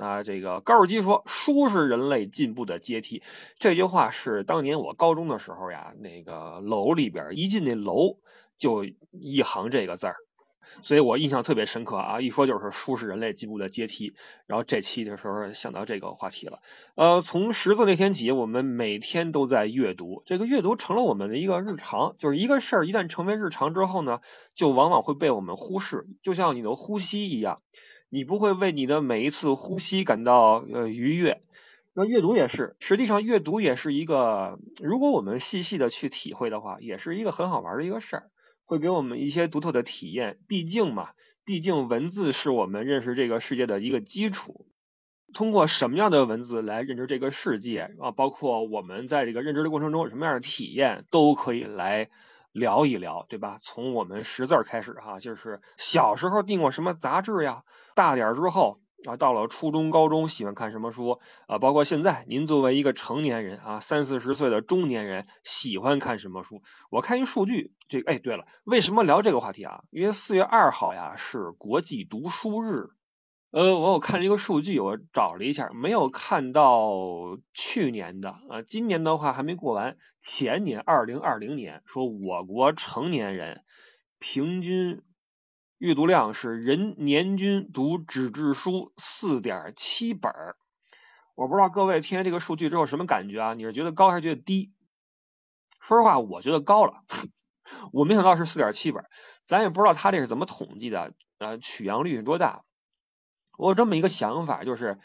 啊，这个高尔基说：“书是人类进步的阶梯。”这句话是当年我高中的时候呀，那个楼里边一进那楼就一行这个字儿。所以我印象特别深刻啊！一说就是书是人类进步的阶梯。然后这期的时候想到这个话题了。呃，从识字那天起，我们每天都在阅读，这个阅读成了我们的一个日常。就是一个事儿一旦成为日常之后呢，就往往会被我们忽视，就像你的呼吸一样，你不会为你的每一次呼吸感到呃愉悦。那阅读也是，实际上阅读也是一个，如果我们细细的去体会的话，也是一个很好玩的一个事儿。会给我们一些独特的体验，毕竟嘛，毕竟文字是我们认识这个世界的一个基础。通过什么样的文字来认知这个世界啊？包括我们在这个认知的过程中有什么样的体验，都可以来聊一聊，对吧？从我们识字儿开始哈，就是小时候订过什么杂志呀，大点儿之后。啊，到了初中、高中，喜欢看什么书啊？包括现在，您作为一个成年人啊，三四十岁的中年人，喜欢看什么书？我看一数据，这哎，对了，为什么聊这个话题啊？因为四月二号呀是国际读书日。呃，我有看了一个数据，我找了一下，没有看到去年的啊，今年的话还没过完。前年二零二零年说我国成年人平均。阅读量是人年均读纸质书四点七本儿，我不知道各位听完这个数据之后什么感觉啊？你是觉得高还是觉得低？说实话，我觉得高了。我没想到是四点七本，咱也不知道他这是怎么统计的，呃，取样率是多大？我有这么一个想法，就是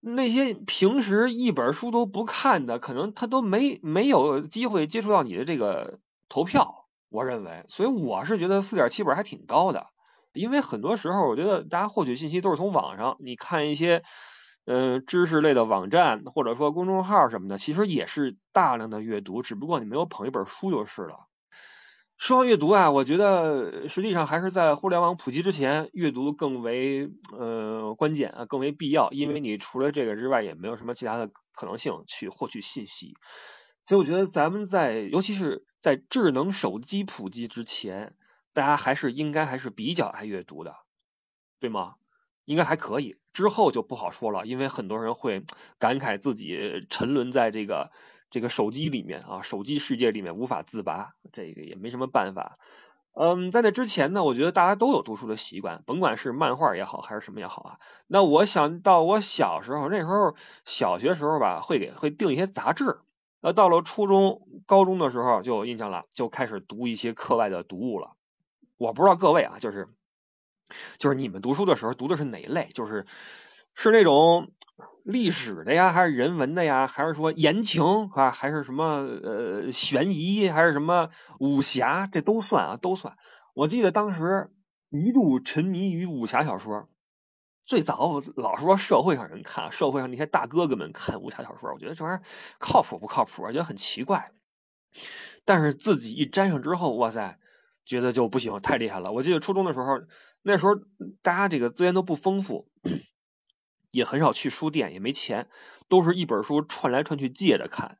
那些平时一本书都不看的，可能他都没没有机会接触到你的这个投票。我认为，所以我是觉得四点七本还挺高的，因为很多时候我觉得大家获取信息都是从网上，你看一些，呃，知识类的网站或者说公众号什么的，其实也是大量的阅读，只不过你没有捧一本书就是了。说到阅读啊，我觉得实际上还是在互联网普及之前，阅读更为呃关键啊，更为必要，因为你除了这个之外，也没有什么其他的可能性去获取信息。所以我觉得咱们在，尤其是在智能手机普及之前，大家还是应该还是比较爱阅读的，对吗？应该还可以。之后就不好说了，因为很多人会感慨自己沉沦在这个这个手机里面啊，手机世界里面无法自拔，这个也没什么办法。嗯，在那之前呢，我觉得大家都有读书的习惯，甭管是漫画也好，还是什么也好啊。那我想到我小时候那时候，小学时候吧，会给会订一些杂志。呃，到了初中、高中的时候就有印象了，就开始读一些课外的读物了。我不知道各位啊，就是就是你们读书的时候读的是哪类？就是是那种历史的呀，还是人文的呀，还是说言情啊，还是什么呃悬疑，还是什么武侠？这都算啊，都算。我记得当时一度沉迷于武侠小说。最早老是说社会上人看，社会上那些大哥哥们看武侠小说，我觉得这玩意儿靠谱不靠谱？我觉得很奇怪。但是自己一沾上之后，哇塞，觉得就不行，太厉害了。我记得初中的时候，那时候大家这个资源都不丰富，也很少去书店，也没钱，都是一本书串来串去借着看。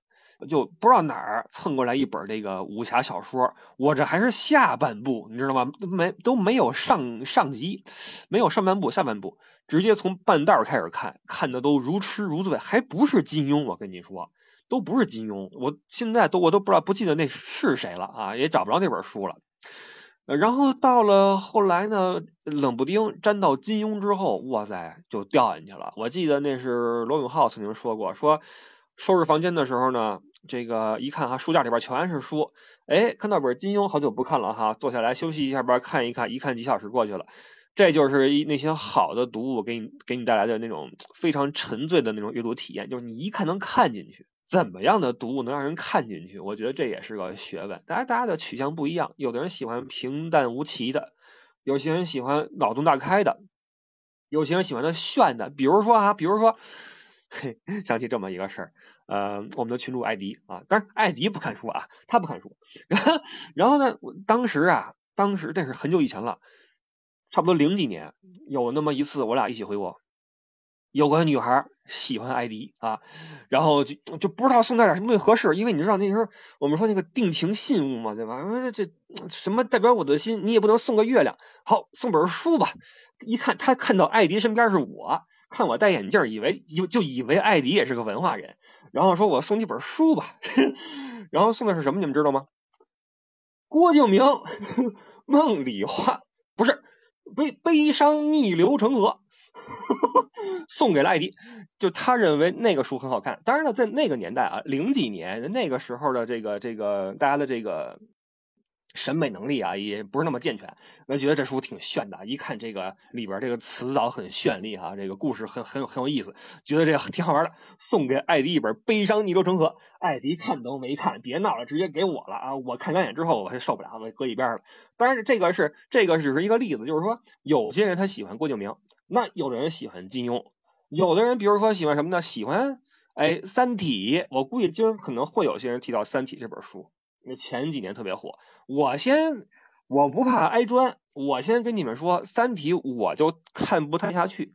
就不知道哪儿蹭过来一本这个武侠小说，我这还是下半部，你知道吗？没都没有上上集，没有上半部，下半部直接从半道开始看，看的都如痴如醉，还不是金庸，我跟你说，都不是金庸，我现在都我都不知道不记得那是谁了啊，也找不着那本书了。然后到了后来呢，冷不丁沾到金庸之后，哇塞，就掉进去了。我记得那是罗永浩曾经说过，说收拾房间的时候呢。这个一看哈，书架里边全是书，哎，看到本金庸，好久不看了哈，坐下来休息一下吧，看一看，一看几小时过去了，这就是一那些好的读物给你给你带来的那种非常沉醉的那种阅读体验，就是你一看能看进去。怎么样的读物能让人看进去？我觉得这也是个学问。大家大家的取向不一样，有的人喜欢平淡无奇的，有些人喜欢脑洞大开的，有些人喜欢的炫的。比如说啊，比如说，嘿，想起这么一个事儿。呃，我们的群主艾迪啊，但是艾迪不看书啊，他不看书。然后然后呢，我当时啊，当时这是很久以前了，差不多零几年，有那么一次，我俩一起回国，有个女孩喜欢艾迪啊，然后就就不知道送他点什么东西合适，因为你知道那时候我们说那个定情信物嘛，对吧？这什么代表我的心，你也不能送个月亮，好送本书吧。一看他看到艾迪身边是我。看我戴眼镜，以为就就以为艾迪也是个文化人，然后说我送你本书吧，然后送的是什么？你们知道吗？郭敬明 梦里花不是悲悲伤逆流成河。送给了艾迪，就他认为那个书很好看。当然了，在那个年代啊，零几年那个时候的这个这个大家的这个审美能力啊，也不是那么健全。我觉得这书挺炫的，一看这个里边这个词藻很绚丽哈，这个故事很很有很有意思，觉得这个挺好玩的。送给艾迪一本《悲伤逆流成河》，艾迪看都没看，别闹了，直接给我了啊！我看两眼之后，我就受不了，我搁一边了。当然，这个是这个只是一个例子，就是说有些人他喜欢郭敬明。那有的人喜欢金庸，有的人比如说喜欢什么呢？喜欢哎《三体》，我估计今儿可能会有些人提到《三体》这本书，那前几年特别火。我先我不怕挨砖，我先跟你们说，《三体》我就看不太下去，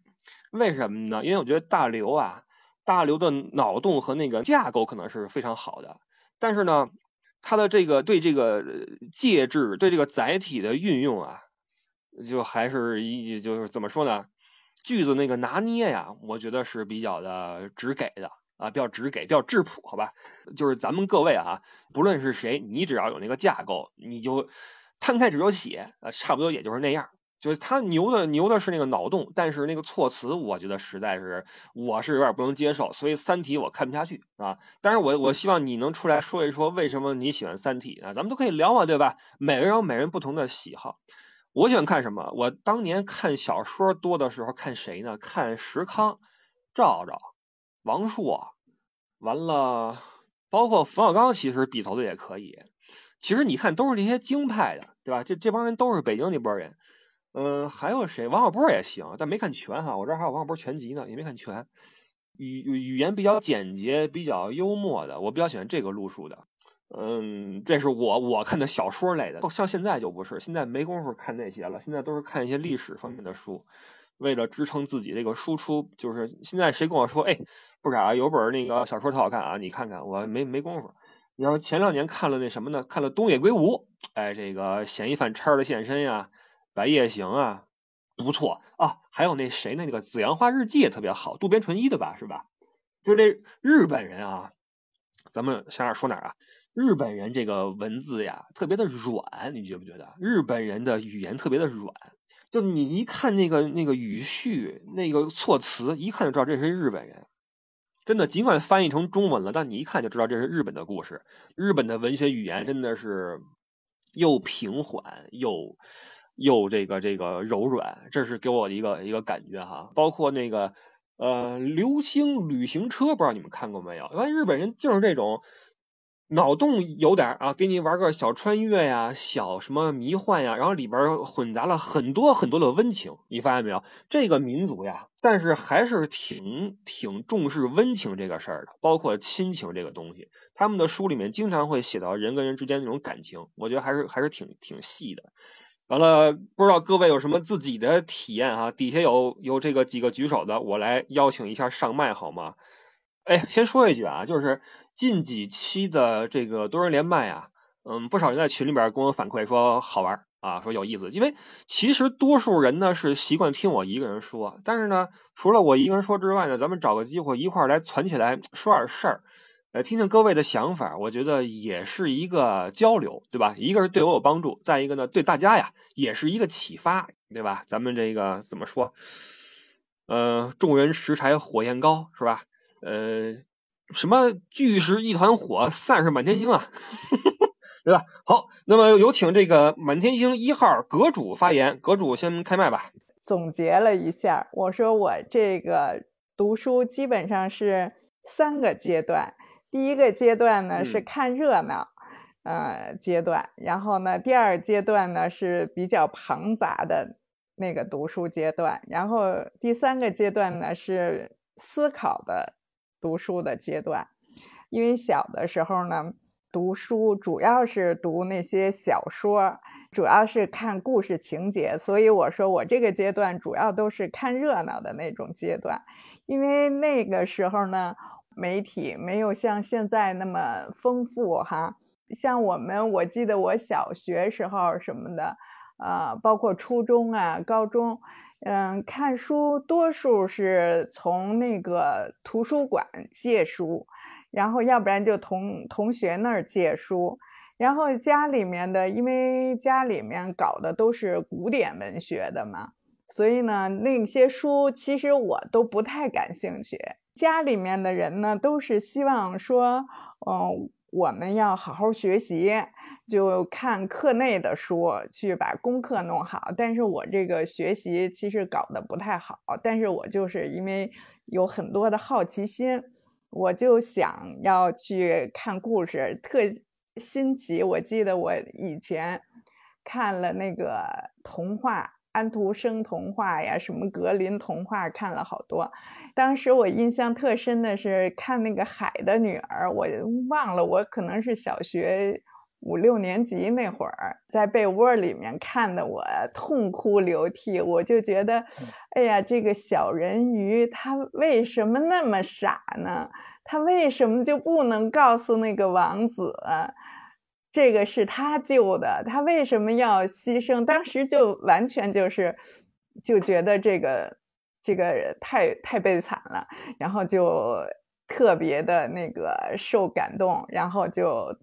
为什么呢？因为我觉得大刘啊，大刘的脑洞和那个架构可能是非常好的，但是呢，他的这个对这个介质、对这个载体的运用啊，就还是一就是怎么说呢？句子那个拿捏呀，我觉得是比较的直给的啊，比较直给，比较质朴，好吧？就是咱们各位啊，不论是谁，你只要有那个架构，你就摊开纸就写，啊，差不多也就是那样。就是他牛的牛的是那个脑洞，但是那个措辞，我觉得实在是我是有点不能接受，所以《三体》我看不下去啊。但是我我希望你能出来说一说，为什么你喜欢《三体》啊？咱们都可以聊嘛，对吧？每个人有每人不同的喜好。我喜欢看什么？我当年看小说多的时候，看谁呢？看石康、赵赵、王朔，完了，包括冯小刚，其实笔头的也可以。其实你看，都是这些京派的，对吧？这这帮人都是北京那波人。嗯，还有谁？王小波也行，但没看全哈。我这还有王小波全集呢，也没看全。语语言比较简洁、比较幽默的，我比较喜欢这个路数的。嗯，这是我我看的小说类的，像现在就不是，现在没工夫看那些了，现在都是看一些历史方面的书，为了支撑自己这个输出，就是现在谁跟我说，哎，不是啊，有本那个小说特好看啊，你看看，我没没工夫。你要前两年看了那什么呢？看了东野圭吾，哎，这个嫌疑犯叉的现身呀，白夜行啊，不错啊，还有那谁呢那个紫阳花日记也特别好，渡边淳一的吧，是吧？就这日本人啊，咱们想想说哪儿啊？日本人这个文字呀，特别的软，你觉不觉得？日本人的语言特别的软，就你一看那个那个语序、那个措辞，一看就知道这是日本人。真的，尽管翻译成中文了，但你一看就知道这是日本的故事。日本的文学语言真的是又平缓又又这个这个柔软，这是给我的一个一个感觉哈。包括那个呃《流星旅行车》，不知道你们看过没有？因为日本人就是这种。脑洞有点啊，给你玩个小穿越呀，小什么迷幻呀，然后里边混杂了很多很多的温情，你发现没有？这个民族呀，但是还是挺挺重视温情这个事儿的，包括亲情这个东西，他们的书里面经常会写到人跟人之间那种感情，我觉得还是还是挺挺细的。完了，不知道各位有什么自己的体验哈？底下有有这个几个举手的，我来邀请一下上麦好吗？哎，先说一句啊，就是。近几期的这个多人连麦啊，嗯，不少人在群里边跟我反馈说好玩啊，说有意思。因为其实多数人呢是习惯听我一个人说，但是呢，除了我一个人说之外呢，咱们找个机会一块来攒起来说点事儿，呃，听听各位的想法，我觉得也是一个交流，对吧？一个是对我有帮助，再一个呢，对大家呀也是一个启发，对吧？咱们这个怎么说？呃，众人拾柴火焰高，是吧？呃。什么聚是一团火，散是满天星啊，对吧？好，那么有请这个满天星一号阁主发言，阁主先开麦吧。总结了一下，我说我这个读书基本上是三个阶段，第一个阶段呢是看热闹，呃阶段，然后呢第二阶段呢是比较庞杂的那个读书阶段，然后第三个阶段呢是思考的。读书的阶段，因为小的时候呢，读书主要是读那些小说，主要是看故事情节，所以我说我这个阶段主要都是看热闹的那种阶段。因为那个时候呢，媒体没有像现在那么丰富哈，像我们，我记得我小学时候什么的，呃，包括初中啊、高中，嗯，看书多数是从那个图书馆借书，然后要不然就同同学那儿借书，然后家里面的，因为家里面搞的都是古典文学的嘛，所以呢，那些书其实我都不太感兴趣。家里面的人呢，都是希望说，嗯。我们要好好学习，就看课内的书，去把功课弄好。但是我这个学习其实搞得不太好，但是我就是因为有很多的好奇心，我就想要去看故事，特新奇。我记得我以前看了那个童话。安徒生童话呀，什么格林童话，看了好多。当时我印象特深的是看那个《海的女儿》，我忘了，我可能是小学五六年级那会儿，在被窝里面看的，我痛哭流涕。我就觉得，哎呀，这个小人鱼他为什么那么傻呢？他为什么就不能告诉那个王子？这个是他救的，他为什么要牺牲？当时就完全就是，就觉得这个这个太太悲惨了，然后就特别的那个受感动，然后就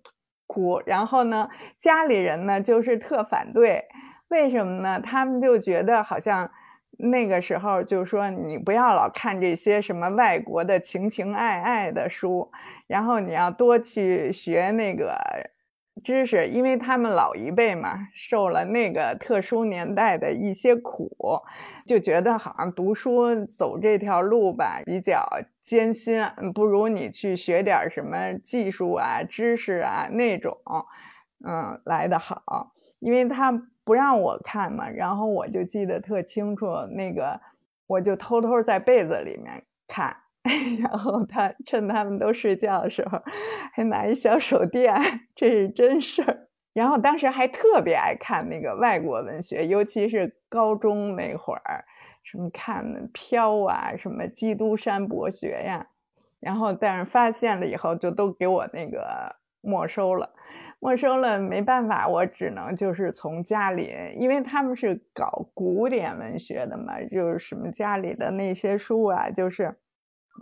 哭。然后呢，家里人呢就是特反对，为什么呢？他们就觉得好像那个时候就说你不要老看这些什么外国的情情爱爱的书，然后你要多去学那个。知识，因为他们老一辈嘛，受了那个特殊年代的一些苦，就觉得好像读书走这条路吧比较艰辛，不如你去学点什么技术啊、知识啊那种，嗯，来的好。因为他不让我看嘛，然后我就记得特清楚，那个我就偷偷在被子里面看。然后他趁他们都睡觉的时候，还拿一小手电，这是真事儿。然后当时还特别爱看那个外国文学，尤其是高中那会儿，什么看《飘》啊，什么《基督山伯爵》呀。然后但是发现了以后，就都给我那个没收了，没收了没办法，我只能就是从家里，因为他们是搞古典文学的嘛，就是什么家里的那些书啊，就是。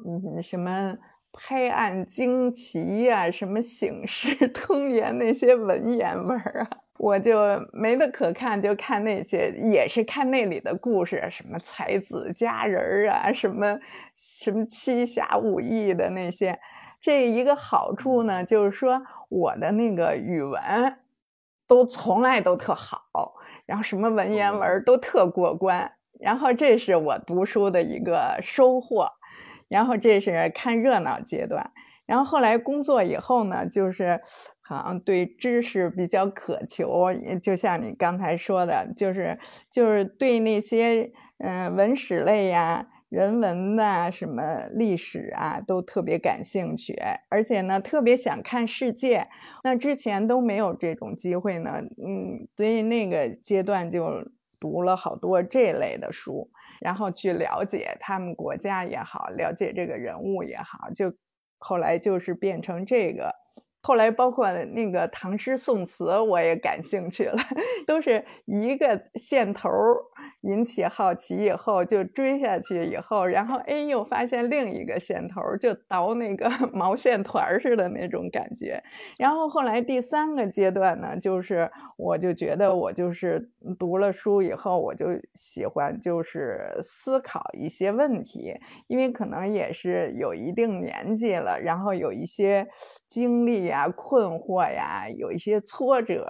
嗯，什么拍案惊奇呀，什么醒世 通言那些文言文啊，我就没得可看，就看那些，也是看那里的故事，什么才子佳人啊，什么什么七侠五义的那些。这一个好处呢，就是说我的那个语文都从来都特好，然后什么文言文都特过关，然后这是我读书的一个收获。然后这是看热闹阶段，然后后来工作以后呢，就是好像对知识比较渴求，就像你刚才说的，就是就是对那些嗯文史类呀、人文呐、什么历史啊都特别感兴趣，而且呢特别想看世界。那之前都没有这种机会呢，嗯，所以那个阶段就读了好多这类的书。然后去了解他们国家也好，了解这个人物也好，就后来就是变成这个。后来包括那个唐诗宋词，我也感兴趣了，都是一个线头引起好奇以后就追下去以后，然后哎又发现另一个线头，就倒那个 毛线团似的那种感觉。然后后来第三个阶段呢，就是我就觉得我就是读了书以后，我就喜欢就是思考一些问题，因为可能也是有一定年纪了，然后有一些经历。呀，困惑呀，有一些挫折，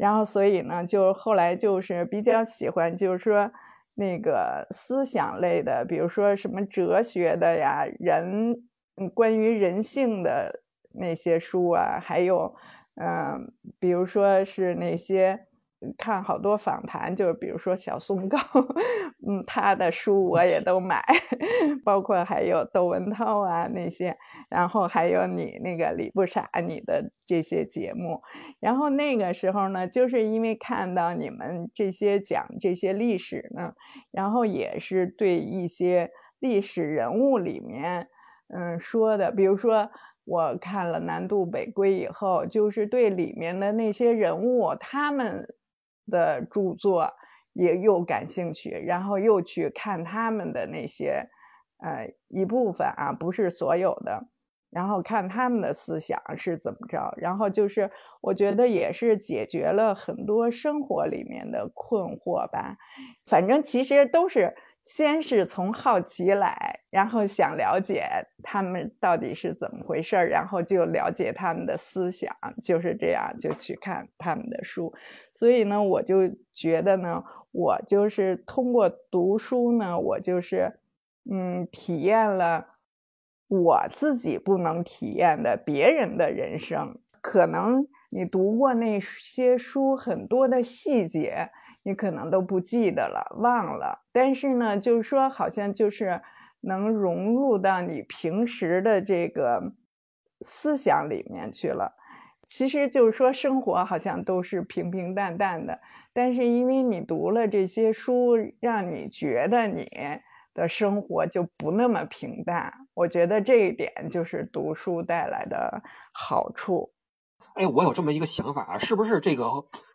然后所以呢，就后来就是比较喜欢，就是说那个思想类的，比如说什么哲学的呀，人关于人性的那些书啊，还有嗯，比如说是那些。看好多访谈，就是比如说小松高，嗯，他的书我也都买，包括还有窦文涛啊那些，然后还有你那个李不傻你的这些节目，然后那个时候呢，就是因为看到你们这些讲这些历史呢，然后也是对一些历史人物里面，嗯，说的，比如说我看了《南渡北归》以后，就是对里面的那些人物他们。的著作也又感兴趣，然后又去看他们的那些呃一部分啊，不是所有的。然后看他们的思想是怎么着，然后就是我觉得也是解决了很多生活里面的困惑吧。反正其实都是先是从好奇来，然后想了解他们到底是怎么回事儿，然后就了解他们的思想，就是这样就去看他们的书。所以呢，我就觉得呢，我就是通过读书呢，我就是嗯体验了。我自己不能体验的别人的人生，可能你读过那些书，很多的细节你可能都不记得了，忘了。但是呢，就是说，好像就是能融入到你平时的这个思想里面去了。其实就是说，生活好像都是平平淡淡的，但是因为你读了这些书，让你觉得你。的生活就不那么平淡，我觉得这一点就是读书带来的好处。哎，我有这么一个想法啊，是不是这个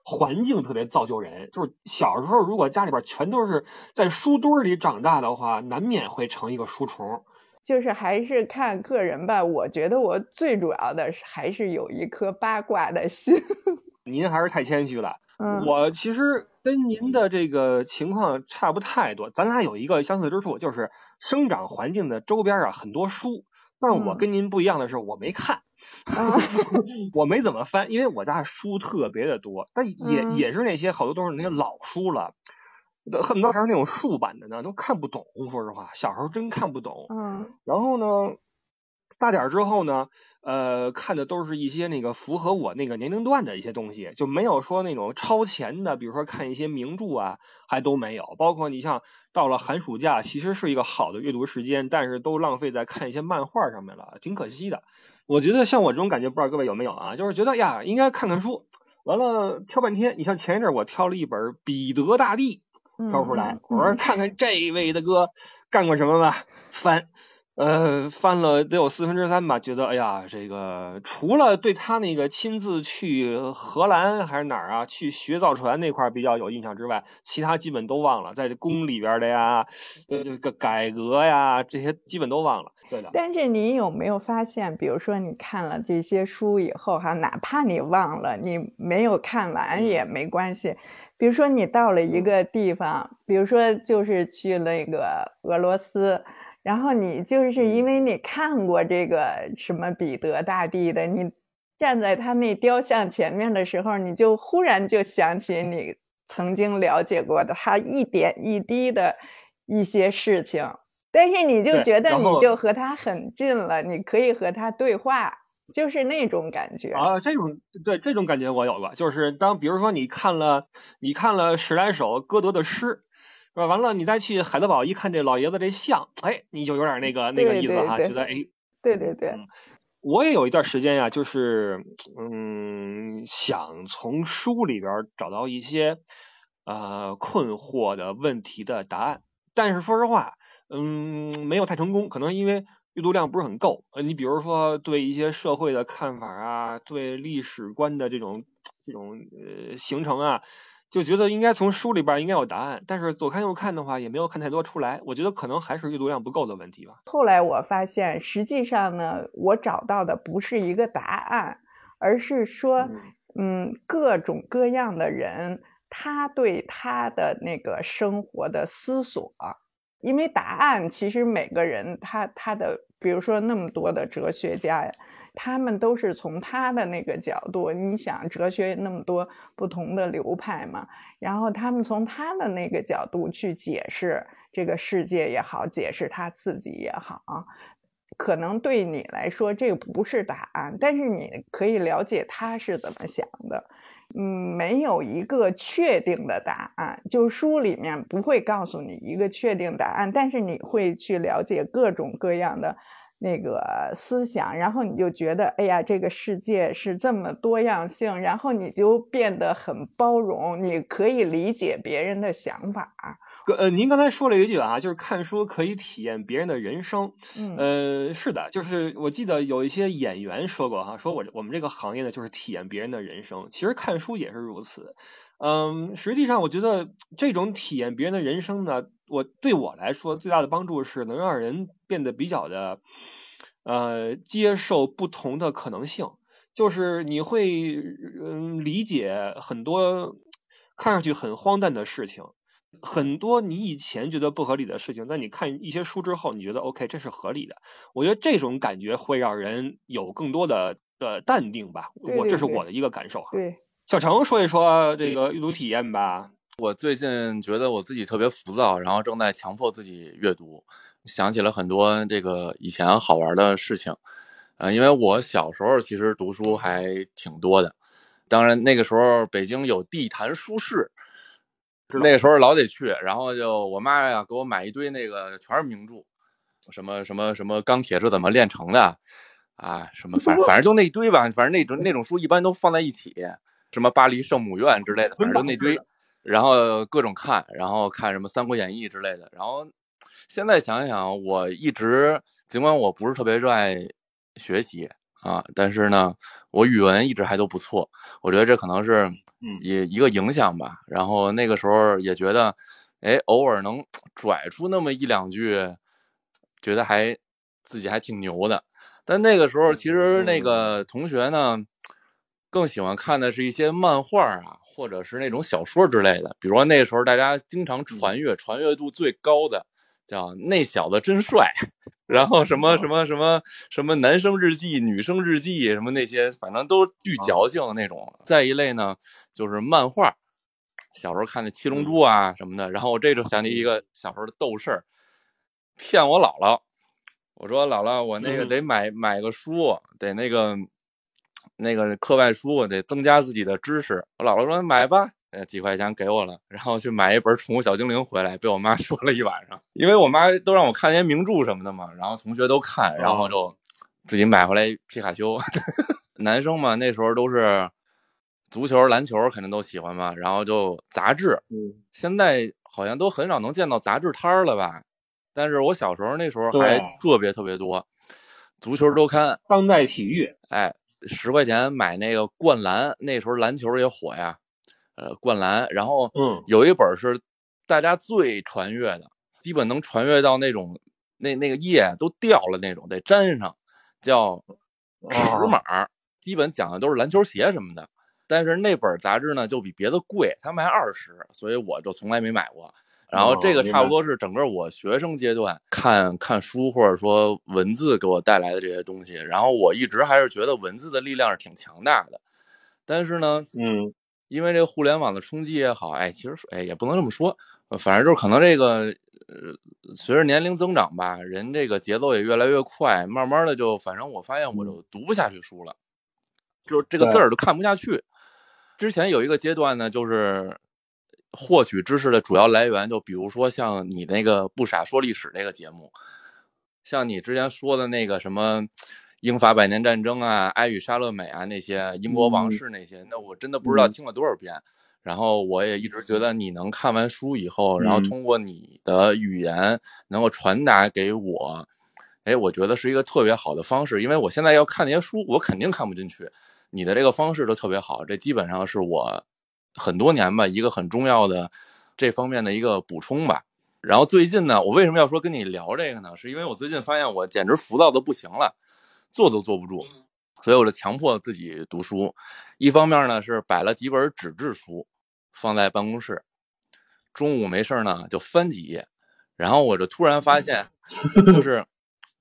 环境特别造就人？就是小时候如果家里边全都是在书堆里长大的话，难免会成一个书虫。就是还是看个人吧。我觉得我最主要的还是有一颗八卦的心。您还是太谦虚了。嗯，我其实跟您的这个情况差不太多，咱俩有一个相似之处，就是生长环境的周边啊很多书，但我跟您不一样的是，我没看，我没怎么翻，因为我家书特别的多，但也也是那些好多都是那些老书了，恨不得还是那种竖版的呢，都看不懂。说实话，小时候真看不懂。嗯，然后呢？大点儿之后呢，呃，看的都是一些那个符合我那个年龄段的一些东西，就没有说那种超前的，比如说看一些名著啊，还都没有。包括你像到了寒暑假，其实是一个好的阅读时间，但是都浪费在看一些漫画上面了，挺可惜的。我觉得像我这种感觉，不知道各位有没有啊？就是觉得呀，应该看看书，完了挑半天。你像前一阵我挑了一本《彼得大帝》，挑出来，我说看看这位的哥干过什么吧，翻。呃，翻了得有四分之三吧，觉得哎呀，这个除了对他那个亲自去荷兰还是哪儿啊，去学造船那块比较有印象之外，其他基本都忘了。在宫里边的呀，呃，这个改革呀，这些基本都忘了。对的。但是你有没有发现，比如说你看了这些书以后，哈，哪怕你忘了，你没有看完也没关系。比如说你到了一个地方，比如说就是去那个俄罗斯。然后你就是因为你看过这个什么彼得大帝的，你站在他那雕像前面的时候，你就忽然就想起你曾经了解过的他一点一滴的一些事情，但是你就觉得你就和他很近了，你可以和他对话，就是那种感觉。啊，这种对这种感觉我有过，就是当比如说你看了你看了十来首歌德的诗。是吧？完了，你再去海德堡一看这老爷子这像，哎，你就有点那个那个意思哈，觉得哎，对对对，我也有一段时间呀，就是嗯，想从书里边找到一些呃困惑的问题的答案，但是说实话，嗯，没有太成功，可能因为阅读量不是很够。呃，你比如说对一些社会的看法啊，对历史观的这种这种呃形成啊。就觉得应该从书里边应该有答案，但是左看右看的话也没有看太多出来。我觉得可能还是阅读量不够的问题吧。后来我发现，实际上呢，我找到的不是一个答案，而是说，嗯，各种各样的人他对他的那个生活的思索。因为答案其实每个人他他的，比如说那么多的哲学家呀。他们都是从他的那个角度，你想哲学那么多不同的流派嘛，然后他们从他的那个角度去解释这个世界也好，解释他自己也好，可能对你来说这不是答案，但是你可以了解他是怎么想的。嗯，没有一个确定的答案，就书里面不会告诉你一个确定答案，但是你会去了解各种各样的。那个思想，然后你就觉得，哎呀，这个世界是这么多样性，然后你就变得很包容，你可以理解别人的想法。呃，您刚才说了一句啊，就是看书可以体验别人的人生。嗯呃，是的，就是我记得有一些演员说过哈，说我我们这个行业呢，就是体验别人的人生。其实看书也是如此。嗯，实际上我觉得这种体验别人的人生呢，我对我来说最大的帮助是能让人变得比较的，呃，接受不同的可能性。就是你会嗯理解很多看上去很荒诞的事情，很多你以前觉得不合理的事情，在你看一些书之后，你觉得 OK 这是合理的。我觉得这种感觉会让人有更多的的淡定吧。对对对我这是我的一个感受哈。对，小程说一说这个阅读体验吧。我最近觉得我自己特别浮躁，然后正在强迫自己阅读，想起了很多这个以前好玩的事情。呃，因为我小时候其实读书还挺多的，当然那个时候北京有地坛书市，那。个时候老得去，然后就我妈呀给我买一堆那个全是名著，什么什么什么钢铁是怎么炼成的啊，什么反反正就那一堆吧，反正那种那种书一般都放在一起，什么巴黎圣母院之类的，反正就那堆，然后各种看，然后看什么《三国演义》之类的，然后现在想想，我一直尽管我不是特别热爱学习啊，但是呢，我语文一直还都不错，我觉得这可能是嗯也一个影响吧。然后那个时候也觉得，哎，偶尔能拽出那么一两句，觉得还自己还挺牛的。但那个时候其实那个同学呢，更喜欢看的是一些漫画啊，或者是那种小说之类的。比如说那时候大家经常传阅，传阅度最高的叫“那小子真帅”，然后什么什么什么什么男生日记、女生日记，什么那些，反正都巨矫情那种。再一类呢，就是漫画，小时候看的《七龙珠》啊什么的。然后我这就想起一个小时候的逗事儿，骗我姥姥。我说姥姥，我那个嗯得买买个书，得那个那个课外书，得增加自己的知识。我姥姥说买吧，呃，几块钱给我了，然后去买一本《宠物小精灵》回来，被我妈 说了一晚上。因为我妈都让我看一些名著什么的嘛，然后同学都看，然后就自己买回来皮卡丘。男生嘛，那时候都是足球、篮球肯定都喜欢嘛，然后就杂志，嗯，现在好像都很少能见到杂志摊儿了吧？但是我小时候那时候还特别特别多，足球周刊，当代体育，哎，十块钱买那个《灌篮》，那时候篮球也火呀，呃，《灌篮》，然后嗯有一本是大家最传阅的，基本能传阅到那种那那个页都掉了那种，得粘上，叫尺哦码儿，基本讲的都是篮球鞋什么的。但是那本杂志呢，就比别的贵，它卖二十，所以我就从来没买过。然后这个差不多是整个我学生阶段看看书或者说文字给我带来的这些东西。然后我一直还是觉得文字的力量是挺强大的，但是呢，嗯因为这个互联网的冲击也好，哎，其实哎也不能这么说，呃反正就是可能这个呃随着年龄增长吧，人这个节奏也越来越快，慢慢的就反正我发现我就读不下去书了，就是这个字儿都看不下去。之前有一个阶段呢，就是获取知识的主要来源，就比如说像你那个不傻说历史这个节目，像你之前说的那个什么英法百年战争啊、埃与沙乐美啊那些英国王室那些，那我真的不知道嗯听了多少遍。然后我也一直觉得你能看完书以后，然后嗯通过你的语言能够传达给我，哎，我觉得是一个特别好的方式。因为我现在要看那些书，我肯定看不进去。你的这个方式都特别好，这基本上是我很多年吧一个很重要的这方面的一个补充吧。然后最近呢，我为什么要说跟你聊这个呢？是因为我最近发现我简直浮躁的不行了，坐都坐不住，所以我就强迫自己读书。一方面呢是摆了几本纸质书放在办公室，中午没事儿呢就翻几页，然后我就突然发现，就是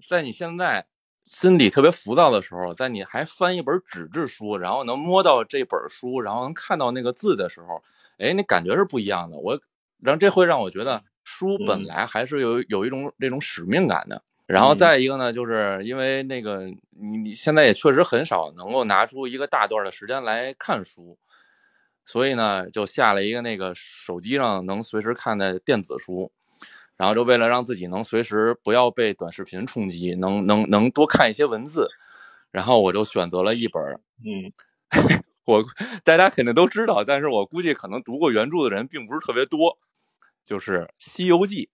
在你现在心里特别浮躁的时候，在你还翻一本纸质书，然后能摸到这本书，然后能看到那个字的时候，哎，那感觉是不一样的。我，然后这会让我觉得书本嗯来还是有有一种这种使命感的。然后再一个呢，就是因为那个你你现在也确实很少能够拿出一个大段的时间来看书，所以呢，就下了一个那个手机上能随时看的电子书。然后就为了让自己能随时不要被短视频冲击，能能能多看一些文字，然后我就选择了一本，嗯 我大家肯定都知道，但是我估计可能读过原著的人并不是特别多，就是《西游记》。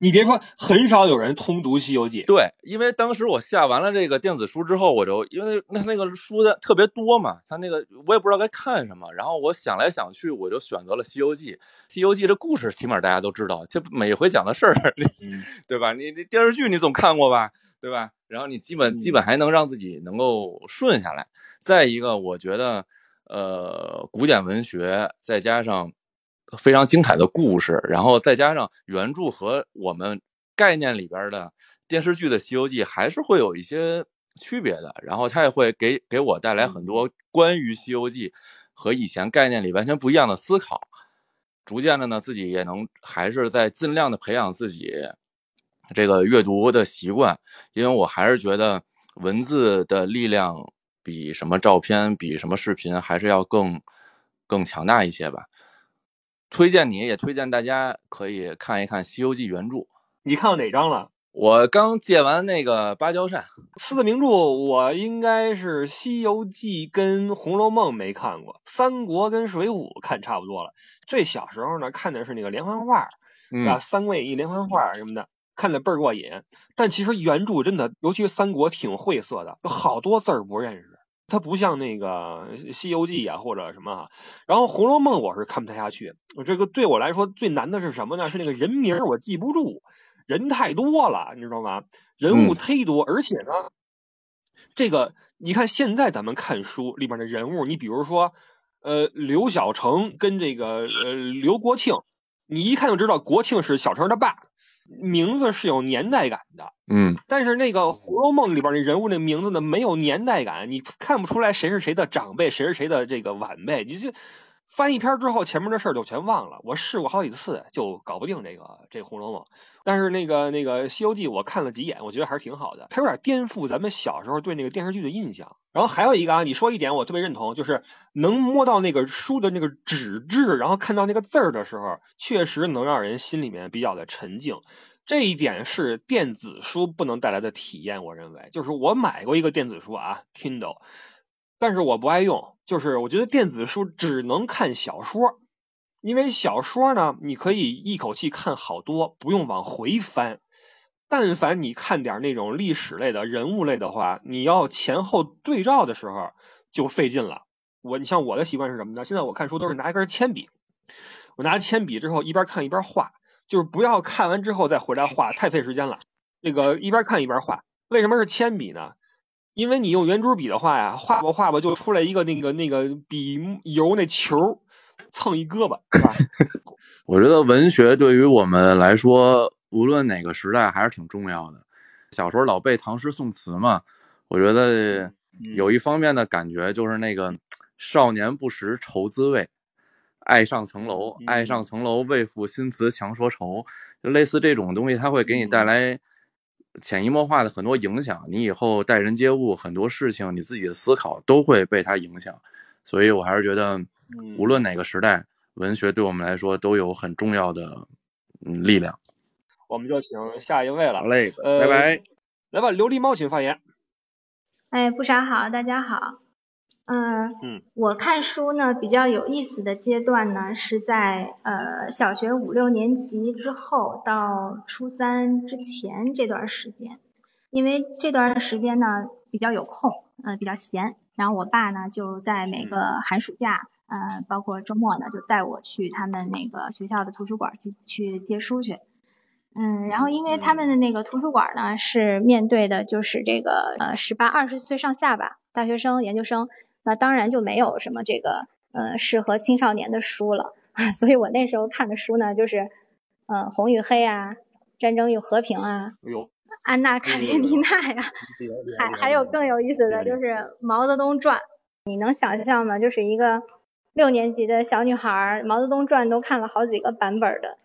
你别说，很少有人通读《西游记》。对，因为当时我下完了这个电子书之后，我就因为那那个书的特别多嘛，他那个我也不知道该看什么，然后我想来想去，我就选择了《西游记》。《西游记》这故事起码大家都知道，这每回讲的事儿，对吧？你你电视剧你总看过吧，对吧？然后你基本基本还能让自己能够顺下来。再一个，我觉得，呃，古典文学再加上。非常精彩的故事，然后再加上原著和我们概念里边的电视剧的《西游记》还是会有一些区别的，然后它也会给给我带来很多关于《西游记》和以前概念里完全不一样的思考。逐渐的呢，自己也能还是在尽量的培养自己这个阅读的习惯，因为我还是觉得文字的力量比什么照片、比什么视频还是要更更强大一些吧。推荐你也推荐大家可以看一看《西游记》原著。你看到哪章了？我刚借完那个芭蕉扇。四大名著我应该是《西游记》跟《红楼梦》没看过，《三国》跟《水浒》看差不多了。最小时候呢，看的是那个连环画，啊，《三国演义》连环画什么的，看的倍儿过瘾。但其实原著真的，尤其是《三国》挺晦涩的，有好多字儿不认识。它不像那个《西游记》啊，或者什么啊，然后《红楼梦》我是看不太下去。这个对我来说最难的是什么呢？是那个人名我记不住，人太多了，你知道吗？人物忒多，而且呢，这个你看现在咱们看书里边的人物，你比如说，呃，刘小成跟这个呃刘国庆，你一看就知道国庆是小成的爸。名字是有年代感的，嗯，但是那个《红楼梦》里边那人物那名字呢，没有年代感，你看不出来谁是谁的长辈，谁是谁的这个晚辈，你就。翻一篇之后，前面的事儿就全忘了。我试过好几次，就搞不定这个这《红楼梦》。但是那个那个《西游记》，我看了几眼，我觉得还是挺好的。它有点颠覆咱们小时候对那个电视剧的印象。然后还有一个啊，你说一点我特别认同，就是能摸到那个书的那个纸质，然后看到那个字儿的时候，确实能让人心里面比较的沉静。这一点是电子书不能带来的体验。我认为，就是我买过一个电子书啊，Kindle。但是我不爱用，就是我觉得电子书只能看小说，因为小说呢，你可以一口气看好多，不用往回翻。但凡你看点那种历史类的人物类的话，你要前后对照的时候就费劲了。我，你像我的习惯是什么呢？现在我看书都是拿一根铅笔，我拿铅笔之后一边看一边画，就是不要看完之后再回来画，太费时间了。那个一边看一边画，为什么是铅笔呢？因为你用圆珠笔的话呀，画吧画吧就出来一个那个那个笔油那球，蹭一胳膊，是吧？我觉得文学对于我们来说，无论哪个时代还是挺重要的。小时候老背唐诗宋词嘛，我觉得有一方面的感觉就是那个“少年不识愁滋味，爱上层楼，爱上层楼，为赋新词强说愁”，就类似这种东西，它会给你带来。潜移默化的很多影响，你以后待人接物很多事情，你自己的思考都会被它影响。所以我还是觉得，无论哪个时代，文学对我们来说都有很重要的嗯力量。我们就请下一位了。好嘞，拜拜。来吧，琉璃猫，请发言。哎，不傻好，大家好。嗯嗯，我看书呢比较有意思的阶段呢是在呃小学五六年级之后到初三之前这段时间，因为这段时间呢比较有空，呃比较闲，然后我爸呢就在每个寒暑假，呃包括周末呢就带我去他们那个学校的图书馆去去借书去，嗯，然后因为他们的那个图书馆呢是面对的就是这个呃十八二十岁上下吧，大学生研究生。那当然就没有什么这个呃适合青少年的书了，所以我那时候看的书呢，就是呃《红与黑》啊，《战争与和平》啊，《安娜卡列尼娜 》呀，还还有更有意思的就是《毛泽东传》。你能想象吗？就是一个六年级的小女孩，《毛泽东传》都看了好几个版本的。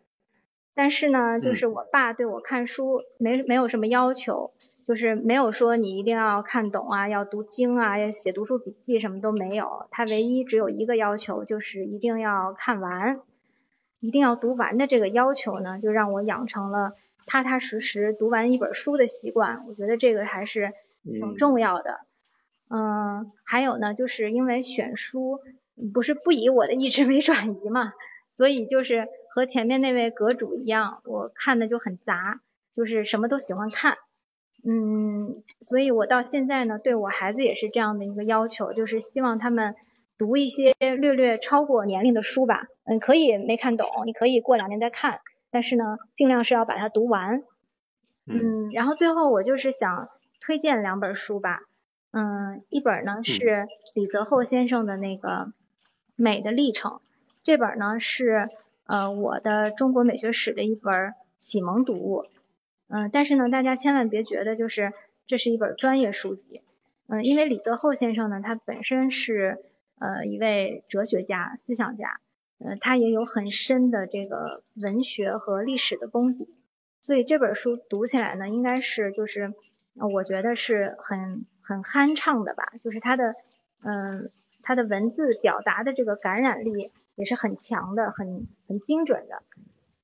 但是呢，就是我爸对我看书没没有什么要求。就是没有说你一定要看懂啊，要读经啊，要写读书笔记，什么都没有。他唯一只有一个要求，就是一定要看完，一定要读完的这个要求呢，就让我养成了踏踏实实读完一本书的习惯。我觉得这个还是挺重要的。嗯，还有呢，就是因为选书不是不以我的意志为转移嘛，所以就是和前面那位阁主一样，我看的就很杂，就是什么都喜欢看。嗯，所以我到现在呢，对我孩子也是这样的一个要求，就是希望他们读一些略略超过年龄的书吧。嗯，可以没看懂，你可以过两年再看，但是呢，尽量是要把它读完。嗯，然后最后我就是想推荐两本书吧。嗯，一本呢是李泽厚先生的那个《美的历程》，这本呢是呃我的中国美学史的一本启蒙读物。嗯，但是呢，大家千万别觉得就是这是一本专业书籍，嗯，因为李泽厚先生呢，他本身是呃一位哲学家、思想家，呃，他也有很深的这个文学和历史的功底，所以这本书读起来呢，应该是就是我觉得是很很酣畅的吧，就是他的嗯他的文字表达的这个感染力也是很强的，很很精准的，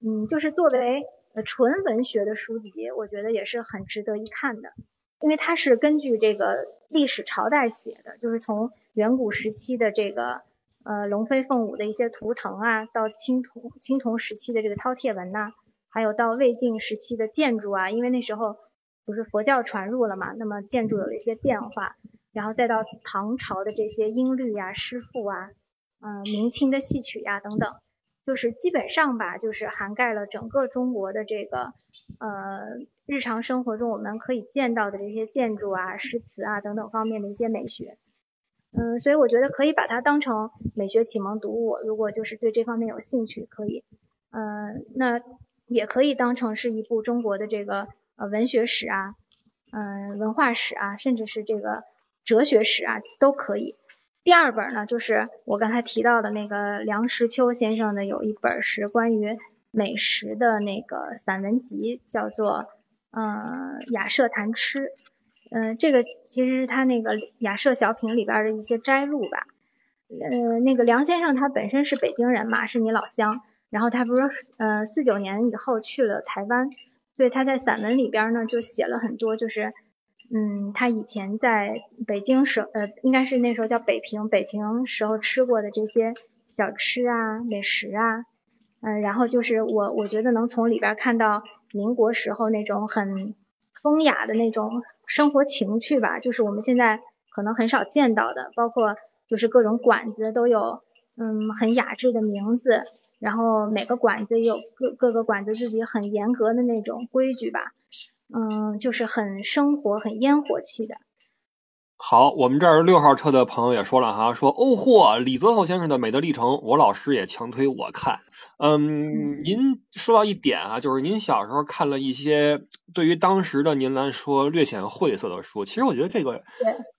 嗯，就是作为。呃，纯文学的书籍，我觉得也是很值得一看的，因为它是根据这个历史朝代写的，就是从远古时期的这个呃龙飞凤舞的一些图腾啊，到青铜青铜时期的这个饕餮纹呐，还有到魏晋时期的建筑啊，因为那时候不是佛教传入了嘛，那么建筑有了一些变化，然后再到唐朝的这些音律呀、诗赋啊，嗯，明清的戏曲呀等等。就是基本上吧，就是涵盖了整个中国的这个呃日常生活中我们可以见到的这些建筑啊、诗词啊等等方面的一些美学。嗯，所以我觉得可以把它当成美学启蒙读物。如果就是对这方面有兴趣，可以。嗯，那也可以当成是一部中国的这个呃文学史啊、嗯文化史啊，甚至是这个哲学史啊都可以。第二本呢，就是我刚才提到的那个梁实秋先生的有一本是关于美食的那个散文集，叫做嗯雅舍谈吃，嗯这个其实是他那个雅舍小品里边的一些摘录吧，呃那个梁先生他本身是北京人嘛，是你老乡，然后他不是呃四九年以后去了台湾，所以他在散文里边呢就写了很多就是。嗯，他以前在北京时，呃，应该是那时候叫北平，北平时候吃过的这些小吃啊、美食啊，嗯，然后就是我我觉得能从里边看到民国时候那种很风雅的那种生活情趣吧，就是我们现在可能很少见到的，包括就是各种馆子都有，嗯，很雅致的名字，然后每个馆子有各各个馆子自己很严格的那种规矩吧。嗯，就是很生活、很烟火气的。好，我们这儿六号车的朋友也说了哈，说哦嚯，李泽厚先生的《美的历程》，我老师也强推我看。嗯，您说到一点啊，就是您小时候看了一些对于当时的您来说略显晦涩的书，其实我觉得这个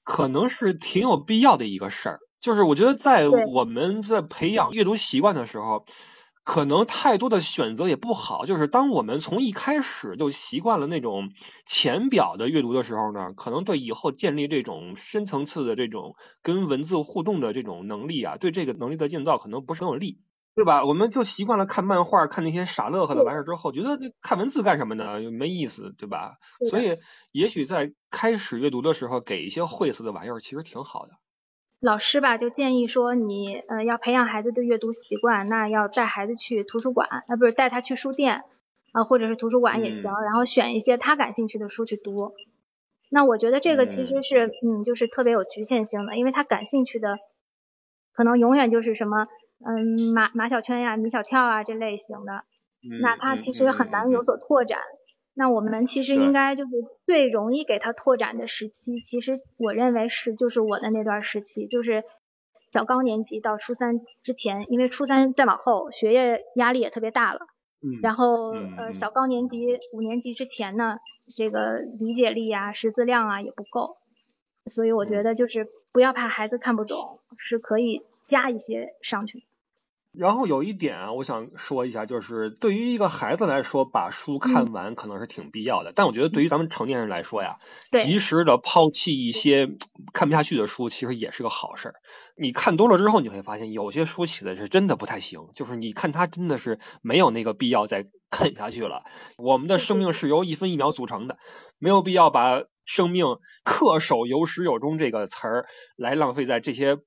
可能是挺有必要的一个事儿。就是我觉得在我们在培养阅读习惯的时候。可能太多的选择也不好，就是当我们从一开始就习惯了那种浅表的阅读的时候呢，可能对以后建立这种深层次的这种跟文字互动的这种能力啊，对这个能力的建造可能不是很有利，对吧？我们就习惯了看漫画，看那些傻乐呵的玩意儿之后，觉得那看文字干什么呢？没意思，对吧？所以也许在开始阅读的时候，给一些晦涩的玩意儿，其实挺好的。老师吧就建议说，你呃要培养孩子的阅读习惯，那要带孩子去图书馆，啊不是带他去书店啊，或者是图书馆也行，然后选一些他感兴趣的书去读。那我觉得这个其实是嗯就是特别有局限性的，因为他感兴趣的可能永远就是什么嗯马马小圈呀、米小跳啊这类型的，哪怕其实很难有所拓展。那我们其实应该就是最容易给他拓展的时期，其实我认为是就是我的那段时期，就是小高年级到初三之前，因为初三再往后学业压力也特别大了，嗯，然后呃小。高年级五年级之前呢，这个理解力啊、识字量啊也不够，所以我觉得就是不要怕孩子看不懂，是可以加一些上去。然后有一点啊，我想说一下，就是对于一个孩子来说，把书看完可能是挺必要的。但我觉得对于咱们成年人来说呀，及时的抛弃一些看不下去的书，其实也是个好事儿。你看多了之后，你会发现有些书写的是真的不太行，就是你看它真的是没有那个必要再看下去了。我们的生命是由一分一秒组成的，没有必要把生命恪守有始有终这个词儿来浪费在这些。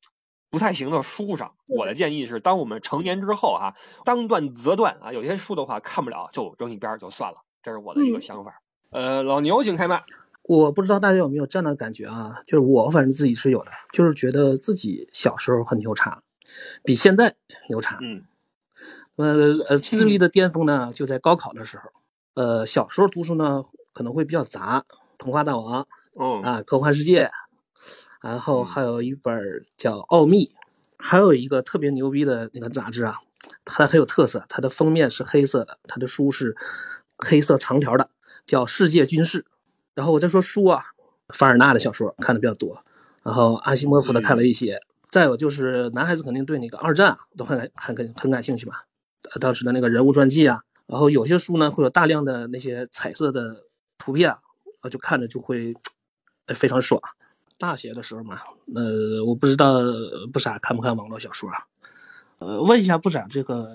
不太行的书上。我的建议是，当我们成年之后啊，当断则断啊，有些书的话看不了就扔一边就算了，这是我的一个想法。呃，老牛请开麦。我不知道大家有没有这样的感觉啊？就是我反正自己是有的，就是觉得自己小时候很牛叉，比现在牛叉。嗯。呃呃，智力的巅峰呢，就在高考的时候。呃，小时候读书呢，可能会比较杂，《童话大王》嗯啊，《科幻世界》，然后还有一本叫《奥秘》，还有一个特别牛逼的那个杂志啊，它很有特色，它的封面是黑色的，它的书是黑色长条的，叫《世界军事》。然后我再说书啊，凡尔纳的小说看的比较多，然后阿西莫夫的看了一些，再有就是男孩子肯定对那个二战啊都很很很很感兴趣吧，当时的那个人物传记啊。然后有些书呢会有大量的那些彩色的图片，啊，就看着就会非常爽。大学的时候嘛，呃，我不知道不傻看不看网络小说啊？呃，问一下不傻，这个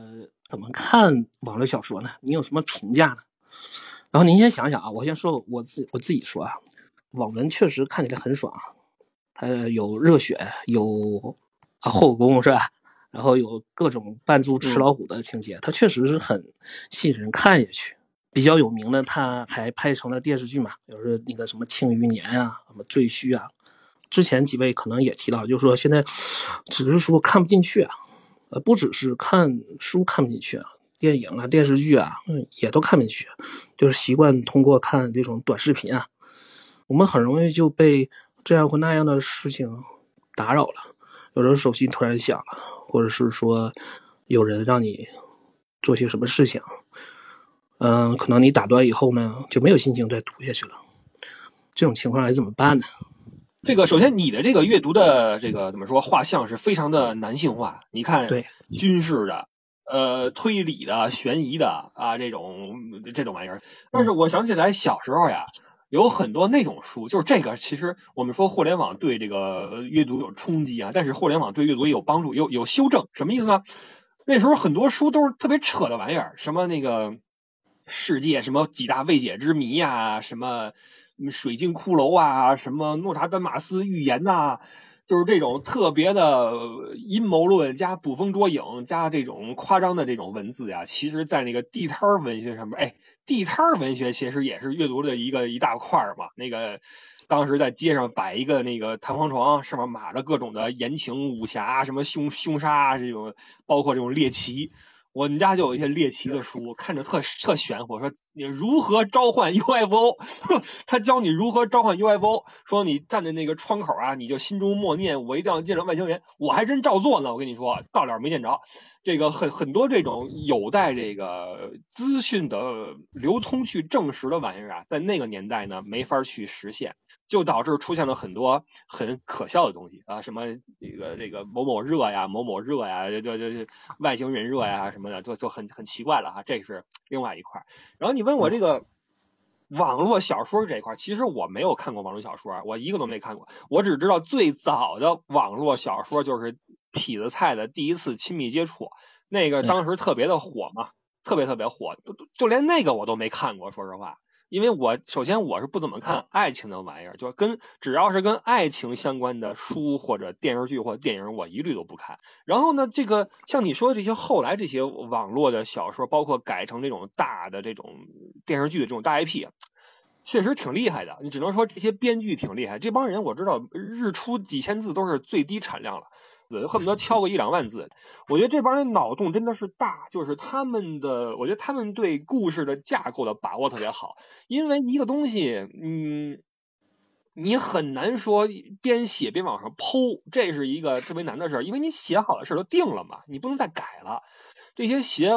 怎么看网络小说呢？你有什么评价呢？然后您先想想啊，我先说我自我自己说啊，网文确实看起来很爽，呃，有热血，有啊后宫是吧？然后有各种扮猪吃老虎的情节，它确实是很吸引人看下去。比较有名的，他还拍成了电视剧嘛，比如说那个什么《庆余年》啊，什么《赘婿》啊。之前几位可能也提到，就是说现在只是说看不进去啊，呃，不只是看书看不进去啊，电影啊、电视剧啊，嗯，也都看不进去，就是习惯通过看这种短视频啊，我们很容易就被这样或那样的事情打扰了。有时候手机突然响了，或者是说有人让你做些什么事情，嗯，可能你打断以后呢，就没有心情再读下去了。这种情况该怎么办呢？这个首先你的这个阅读的这个怎么说画像是非常的男性化。你看，对军事的、呃推理的、悬疑的啊这种这种玩意儿。但是我想起来小时候呀。有很多那种书，就是这个。其实我们说互联网对这个阅读有冲击啊，但是互联网对阅读也有帮助，有有修正。什么意思呢？那时候很多书都是特别扯的玩意儿，什么那个世界什么几大未解之谜呀，什么水晶骷髅啊，什么诺查丹马斯预言呐。就是这种特别的阴谋论加捕风捉影加这种夸张的这种文字呀，其实，在那个地摊文学上面，哎，地摊文学其实也是阅读的一个一大块嘛。那个当时在街上摆一个那个弹簧床，上面码着各种的言情武侠，什么凶凶杀这种，包括这种猎奇。我们家就有一些猎奇的书，看着特特玄乎。说你如何召唤 UFO，他教你如何召唤 UFO。说你站在那个窗口啊，你就心中默念：我一定要见着外星人。我还真照做呢。我跟你说，到了没见着。这个很很多这种有待这个资讯的流通去证实的玩意儿啊，在那个年代呢，没法去实现。就导致出现了很多很可笑的东西啊，什么那个那个某某热呀，某某热呀，就就就外星人热呀什么的，就就很很奇怪了哈。这是另外一块。然后你问我这个网络小说这一块，其实我没有看过网络小说，我一个都没看过。我只知道最早的网络小说就是痞子蔡的第一次亲密接触，那个当时特别的火嘛，特别特别火，就连那个我都没看过，说实话。因为我首先我是不怎么看爱情的玩意儿，就跟只要是跟爱情相关的书或者电视剧或者电影，我一律都不看。然后呢，这个像你说的这些后来这些网络的小说，包括改成这种大的这种电视剧的这种大 IP，确实挺厉害的。你只能说这些编剧挺厉害。这帮人我知道，日出几千字都是最低产量了。恨不得敲个一两万字，我觉得这帮人脑洞真的是大，就是他们的，我觉得他们对故事的架构的把握特别好。因为一个东西，嗯，你很难说边写边往上剖，这是一个特别难的事儿。因为你写好的事儿都定了嘛，你不能再改了。这些写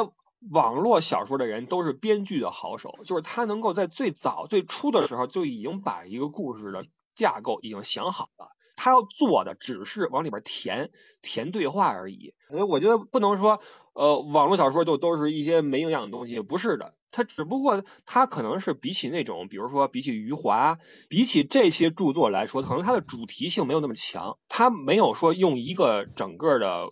网络小说的人都是编剧的好手，就是他能够在最早最初的时候就已经把一个故事的架构已经想好了。他要做的只是往里边填填对话而已，所以我觉得不能说，呃，网络小说就都是一些没营养的东西，不是的，它只不过它可能是比起那种，比如说比起余华，比起这些著作来说，可能它的主题性没有那么强，它没有说用一个整个的。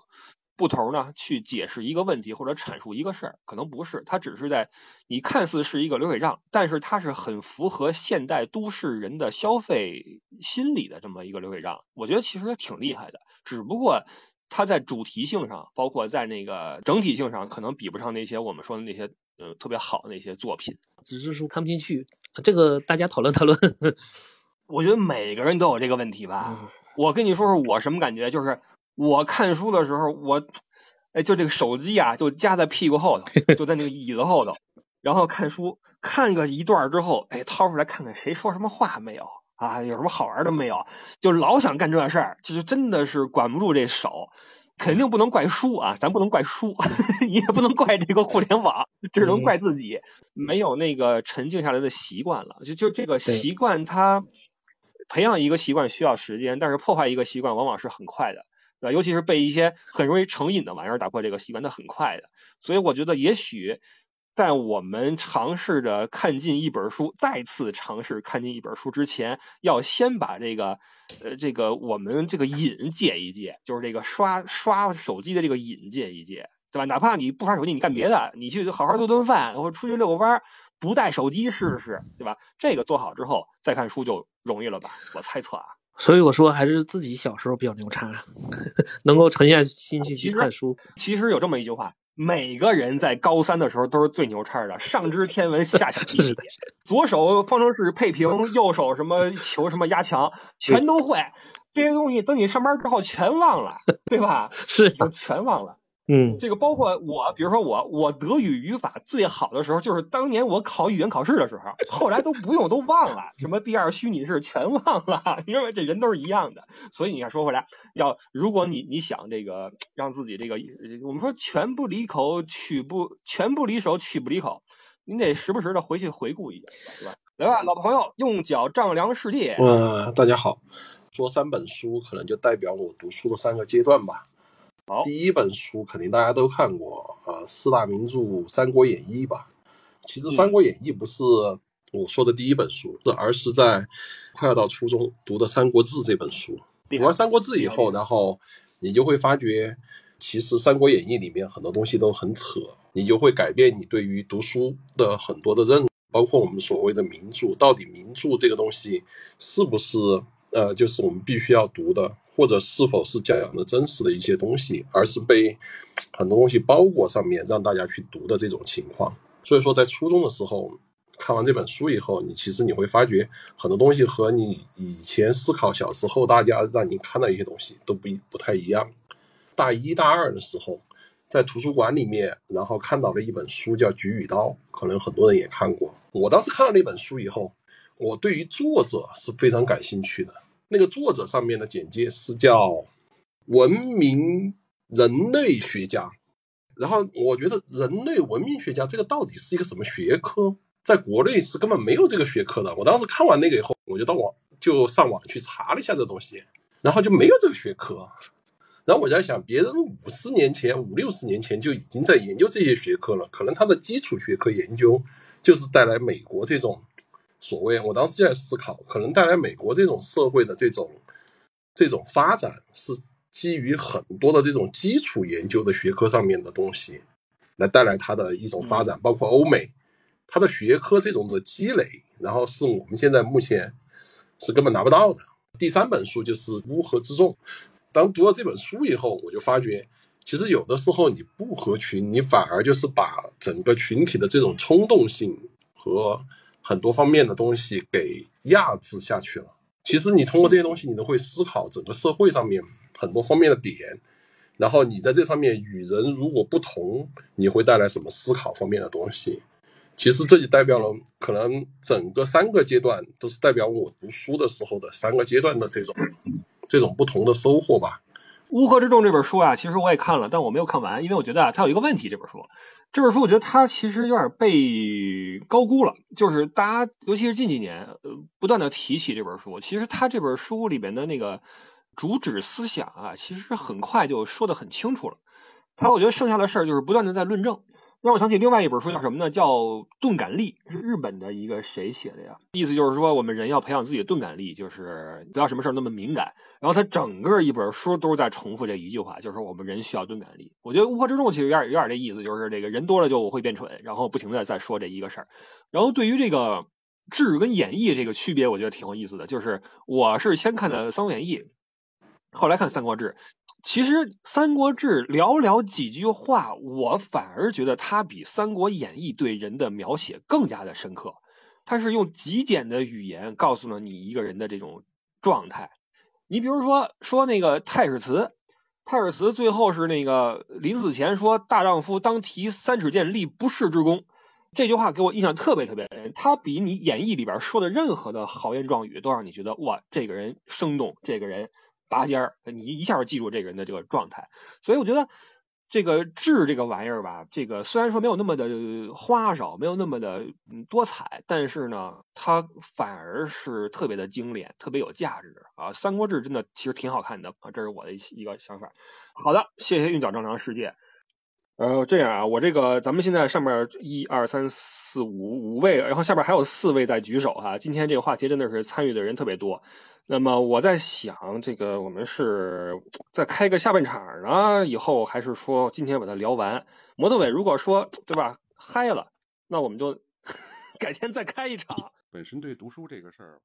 不头呢，去解释一个问题或者阐述一个事儿，可能不是，它只是在你看似是一个流水账，但是它是很符合现代都市人的消费心理的这么一个流水账。我觉得其实挺厉害的，只不过它在主题性上，包括在那个整体性上，可能比不上那些我们说的那些呃特别好的那些作品。只是说看不进去，这个大家讨论讨论。我觉得每个人都有这个问题吧。我跟你说说我什么感觉，就是我看书的时候，我哎就这个手机啊，就夹在屁股后头，就在那个椅子后头，然后看书看个一段之后，哎掏出来看看谁说什么话没有。啊，有什么好玩的没有？就老想干这事儿，就是真的是管不住这手，肯定不能怪书啊，咱不能怪书，你 也不能怪这个互联网，只能怪自己没有那个沉静下来的习惯了。就就这个习惯，它培养一个习惯需要时间，但是破坏一个习惯往往是很快的，对吧？尤其是被一些很容易成瘾的玩意儿打破这个习惯，那很快的。所以我觉得，也许。在我们尝试着看进一本书，再次尝试看进一本书之前，要先把这个，呃，这个我们这个瘾戒一戒，就是这个刷刷手机的这个瘾戒一戒，对吧？哪怕你不刷手机，你干别的，你去好好做顿饭，或者出去遛个弯儿，不带手机试试，对吧？这个做好之后再看书就容易了吧？我猜测啊。所以我说还是自己小时候比较牛叉，能够沉下心去去看书。其实有这么一句话。每个人在高三的时候都是最牛叉的，上知天文，下晓地理，左手方程式配平，右手什么求什么压强，全都会。这些东西等你上班之后全忘了，对吧？是，全忘了。嗯，这个包括我，比如说我，我德语语法最好的时候，就是当年我考语言考试的时候，后来都不用，都忘了，什么第二虚拟式全忘了。你认为这人都是一样的，所以你看说回来，要如果你你想这个让自己这个，我们说拳不离口，曲不拳不离手，曲不离口，你得时不时的回去回顾一下，是吧？来吧，老朋友，用脚丈量世界。嗯，大家好，说三本书，可能就代表我读书的三个阶段吧。第一本书肯定大家都看过，呃，四大名著《三国演义》吧。其实《三国演义》不是我说的第一本书，是而是在快要到初中读的《三国志》这本书。读完《三国志》以后，然后你就会发觉，其实《三国演义》里面很多东西都很扯，你就会改变你对于读书的很多的认，包括我们所谓的名著，到底名著这个东西是不是呃，就是我们必须要读的。或者是否是讲的真实的一些东西，而是被很多东西包裹上面让大家去读的这种情况。所以说，在初中的时候看完这本书以后，你其实你会发觉很多东西和你以前思考小时候大家让你看到一些东西都不不太一样。大一大二的时候，在图书馆里面，然后看到了一本书叫《菊与刀》，可能很多人也看过。我当时看了那本书以后，我对于作者是非常感兴趣的。那个作者上面的简介是叫文明人类学家，然后我觉得人类文明学家这个到底是一个什么学科？在国内是根本没有这个学科的。我当时看完那个以后，我就到网就上网去查了一下这东西，然后就没有这个学科。然后我在想，别人五十年前、五六十年前就已经在研究这些学科了，可能他的基础学科研究就是带来美国这种。所谓，我当时就在思考，可能带来美国这种社会的这种这种发展，是基于很多的这种基础研究的学科上面的东西，来带来它的一种发展。包括欧美，它的学科这种的积累，然后是我们现在目前是根本拿不到的。第三本书就是《乌合之众》，当读了这本书以后，我就发觉，其实有的时候你不合群，你反而就是把整个群体的这种冲动性和很多方面的东西给压制下去了。其实你通过这些东西，你都会思考整个社会上面很多方面的点，然后你在这上面与人如果不同，你会带来什么思考方面的东西。其实这就代表了可能整个三个阶段都是代表我读书的时候的三个阶段的这种这种不同的收获吧。乌合之众这本书啊，其实我也看了，但我没有看完，因为我觉得啊，它有一个问题。这本书，这本书我觉得它其实有点被高估了。就是大家，尤其是近几年，呃，不断的提起这本书，其实它这本书里边的那个主旨思想啊，其实很快就说的很清楚了。它我觉得剩下的事儿就是不断的在论证。让我想起另外一本书，叫什么呢？叫《钝感力》，是日本的一个谁写的呀？意思就是说，我们人要培养自己的钝感力，就是不要什么事儿那么敏感。然后他整个一本书都是在重复这一句话，就是说我们人需要钝感力。我觉得乌合之众其实有点有点这意思，就是这个人多了就会变蠢，然后不停的在说这一个事儿。然后对于这个志跟演绎这个区别，我觉得挺有意思的。就是我是先看的《三国演义》，后来看《三国志》。其实《三国志》寥寥几句话，我反而觉得它比《三国演义》对人的描写更加的深刻。它是用极简的语言告诉了你一个人的这种状态。你比如说说那个太史慈，太史慈最后是那个临死前说：“大丈夫当提三尺剑，立不世之功。”这句话给我印象特别特别深。他比你演义里边说的任何的豪言壮语都让你觉得哇，这个人生动，这个人拔尖儿，你一下就记住这个人的这个状态。所以我觉得。这个志这个玩意儿吧，这个虽然说没有那么的花哨，没有那么的多彩，但是呢，它反而是特别的精炼，特别有价值啊！《三国志》真的其实挺好看的啊，这是我的一个想法。好的，谢谢韵脚正常世界。呃，这样啊，我这个咱们现在上面一二三四五五位，然后下边还有四位在举手哈。今天这个话题真的是参与的人特别多。那么我在想，这个我们是再开个下半场呢，以后还是说今天把它聊完？摩托伟如果说对吧嗨了，那我们就 改天再开一场。本身对读书这个事儿。